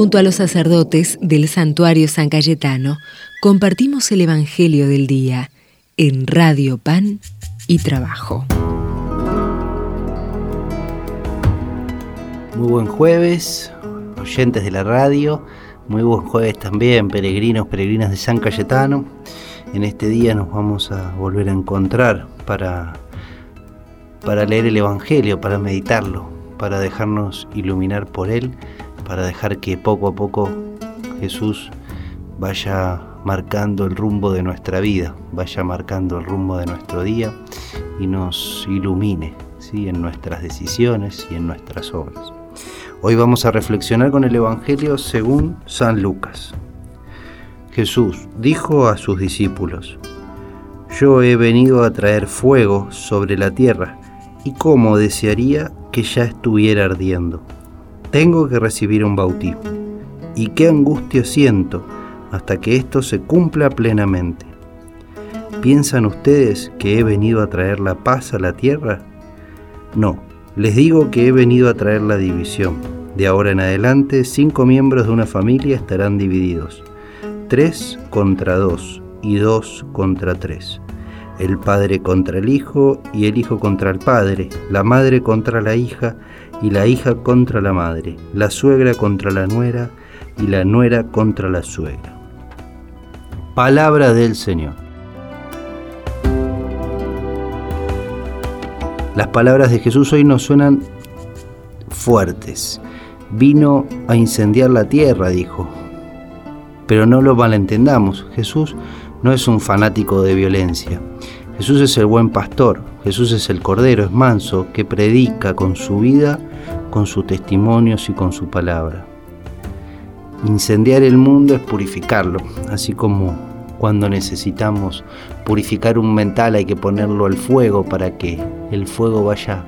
Junto a los sacerdotes del santuario San Cayetano, compartimos el Evangelio del Día en Radio Pan y Trabajo. Muy buen jueves, oyentes de la radio. Muy buen jueves también, peregrinos, peregrinas de San Cayetano. En este día nos vamos a volver a encontrar para, para leer el Evangelio, para meditarlo, para dejarnos iluminar por él, para dejar que poco a poco Jesús vaya marcando el rumbo de nuestra vida, vaya marcando el rumbo de nuestro día y nos ilumine ¿sí? en nuestras decisiones y en nuestras obras. Hoy vamos a reflexionar con el Evangelio según San Lucas. Jesús dijo a sus discípulos, Yo he venido a traer fuego sobre la tierra, y cómo desearía que ya estuviera ardiendo. Tengo que recibir un bautismo, y qué angustia siento hasta que esto se cumpla plenamente. ¿Piensan ustedes que he venido a traer la paz a la tierra? No, les digo que he venido a traer la división. De ahora en adelante, cinco miembros de una familia estarán divididos. Tres contra dos y dos contra tres. El padre contra el hijo y el hijo contra el padre. La madre contra la hija y la hija contra la madre. La suegra contra la nuera y la nuera contra la suegra. Palabra del Señor. Las palabras de Jesús hoy nos suenan fuertes. Vino a incendiar la tierra, dijo. Pero no lo malentendamos. Jesús no es un fanático de violencia. Jesús es el buen pastor. Jesús es el cordero, es manso, que predica con su vida, con sus testimonios y con su palabra. Incendiar el mundo es purificarlo, así como cuando necesitamos purificar un mental hay que ponerlo al fuego para que el fuego vaya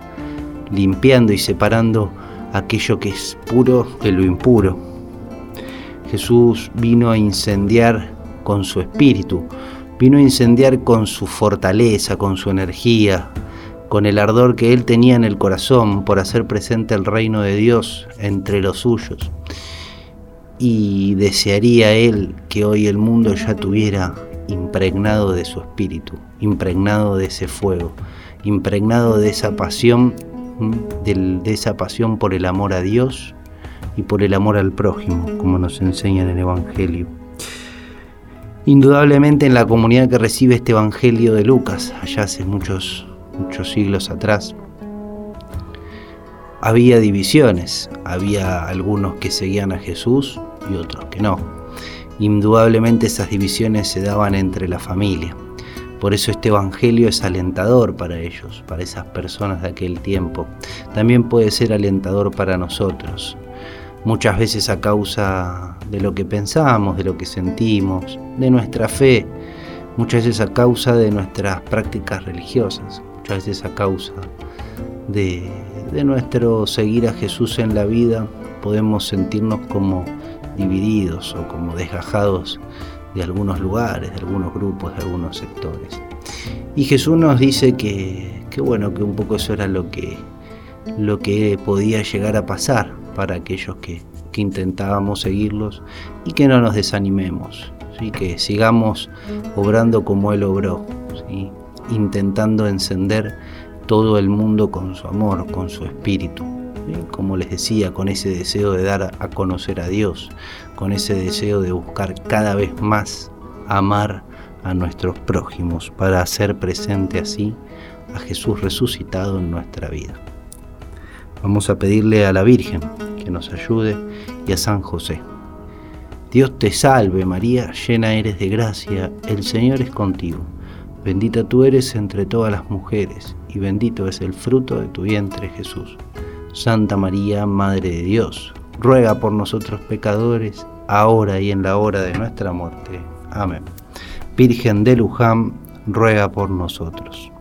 limpiando y separando aquello que es puro de lo impuro. Jesús vino a incendiar con su espíritu, vino a incendiar con su fortaleza, con su energía, con el ardor que él tenía en el corazón por hacer presente el reino de Dios entre los suyos y desearía él que hoy el mundo ya tuviera impregnado de su espíritu, impregnado de ese fuego, impregnado de esa pasión, de, esa pasión por el amor a Dios y por el amor al prójimo, como nos enseña en el Evangelio. Indudablemente en la comunidad que recibe este Evangelio de Lucas, allá hace muchos, muchos siglos atrás, había divisiones, había algunos que seguían a Jesús y otros que no. Indudablemente esas divisiones se daban entre la familia. Por eso este Evangelio es alentador para ellos, para esas personas de aquel tiempo. También puede ser alentador para nosotros. Muchas veces a causa de lo que pensamos, de lo que sentimos, de nuestra fe, muchas veces a causa de nuestras prácticas religiosas, muchas veces a causa de, nuestro seguir a Jesús en la vida, podemos sentirnos como divididos o como desgajados de algunos lugares, de algunos grupos, de algunos sectores. Y Jesús nos dice que, bueno, que un poco eso era lo que, lo que podía llegar a pasar para aquellos que, intentábamos seguirlos y que no nos desanimemos, ¿sí? que sigamos obrando como Él obró, intentando encender todo el mundo con su amor, con su espíritu como les decía, con ese deseo de dar a conocer a Dios, con ese deseo de buscar cada vez más amar a nuestros prójimos para hacer presente así a Jesús resucitado en nuestra vida. Vamos a pedirle a la Virgen que nos ayude y a San José. Dios te salve María, llena eres de gracia, el Señor es contigo. Bendita tú eres entre todas las mujeres, y bendito es el fruto de tu vientre Jesús. Santa María, Madre de Dios, ruega por nosotros pecadores, ahora y en la hora de nuestra muerte. Amén. Virgen de Luján, ruega por nosotros.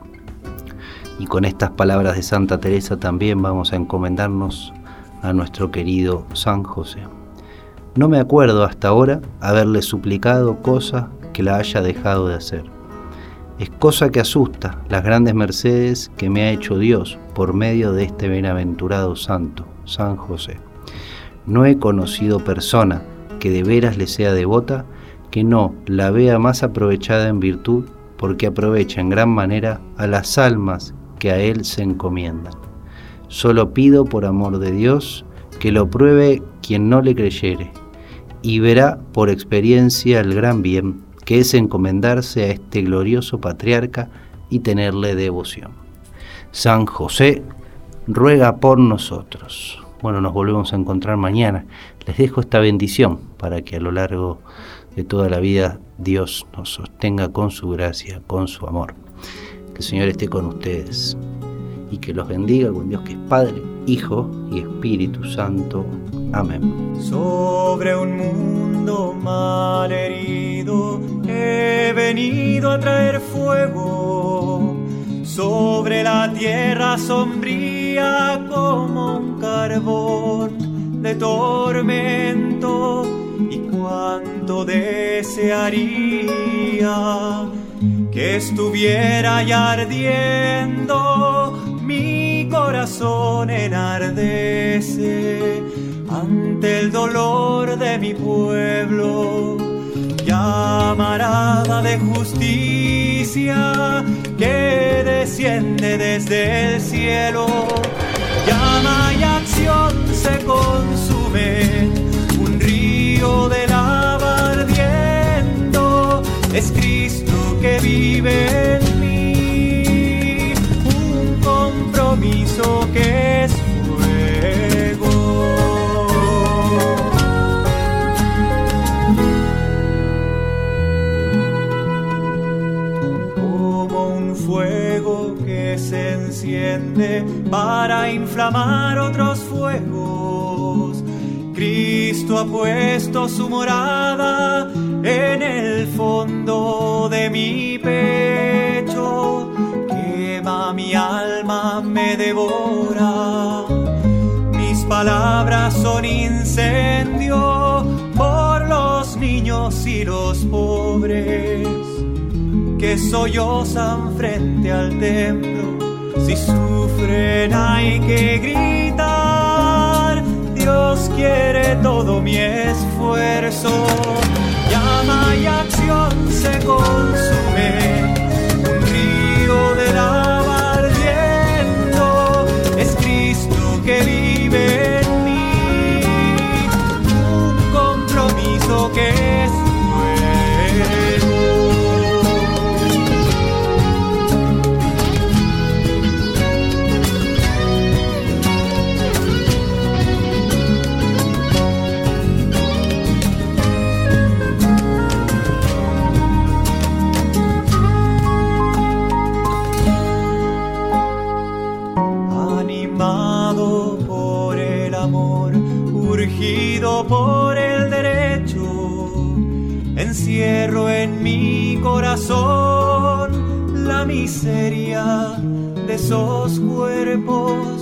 Y con estas palabras de Santa Teresa también vamos a encomendarnos a nuestro querido San José. No me acuerdo hasta ahora haberle suplicado cosa que la haya dejado de hacer es cosa que asusta las grandes mercedes que me ha hecho Dios por medio de este bienaventurado santo, San José. No he conocido persona que de veras le sea devota que no la vea más aprovechada en virtud porque aprovecha en gran manera a las almas que a Él se encomiendan. Solo pido por amor de Dios que lo pruebe quien no le creyere y verá por experiencia el gran bien que es encomendarse a este glorioso patriarca y tenerle devoción. San José ruega por nosotros. Bueno, nos volvemos a encontrar mañana. Les dejo esta bendición para que a lo largo de toda la vida Dios nos sostenga con su gracia, con su amor. Que el Señor esté con ustedes y que los bendiga con Dios que es Padre, Hijo y Espíritu Santo. Amén. Sobre un mundo mal herido he venido a traer fuego. Sobre la tierra sombría como un carbón de tormento y cuánto desearía estuviera ya ardiendo mi corazón enardece ante el dolor de mi pueblo. Llamarada de justicia que desciende desde el cielo. Llama y acción para inflamar otros fuegos. Cristo ha puesto su morada en el fondo de mi pecho. Quema mi alma, me devora. Mis palabras son incendio por los niños y los pobres que sollozan frente al templo. Si sufren hay que gritar, Dios quiere todo mi esfuerzo. Llama y acción se consume, por el derecho, encierro en mi corazón la miseria de esos cuerpos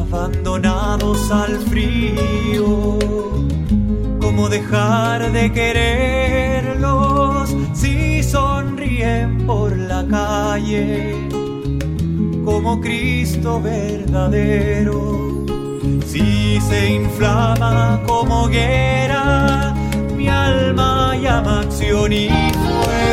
abandonados al frío. ¿Cómo dejar de quererlos si sonríen por la calle como Cristo verdadero? Si se inflama como hoguera, mi alma llama acción y fuego,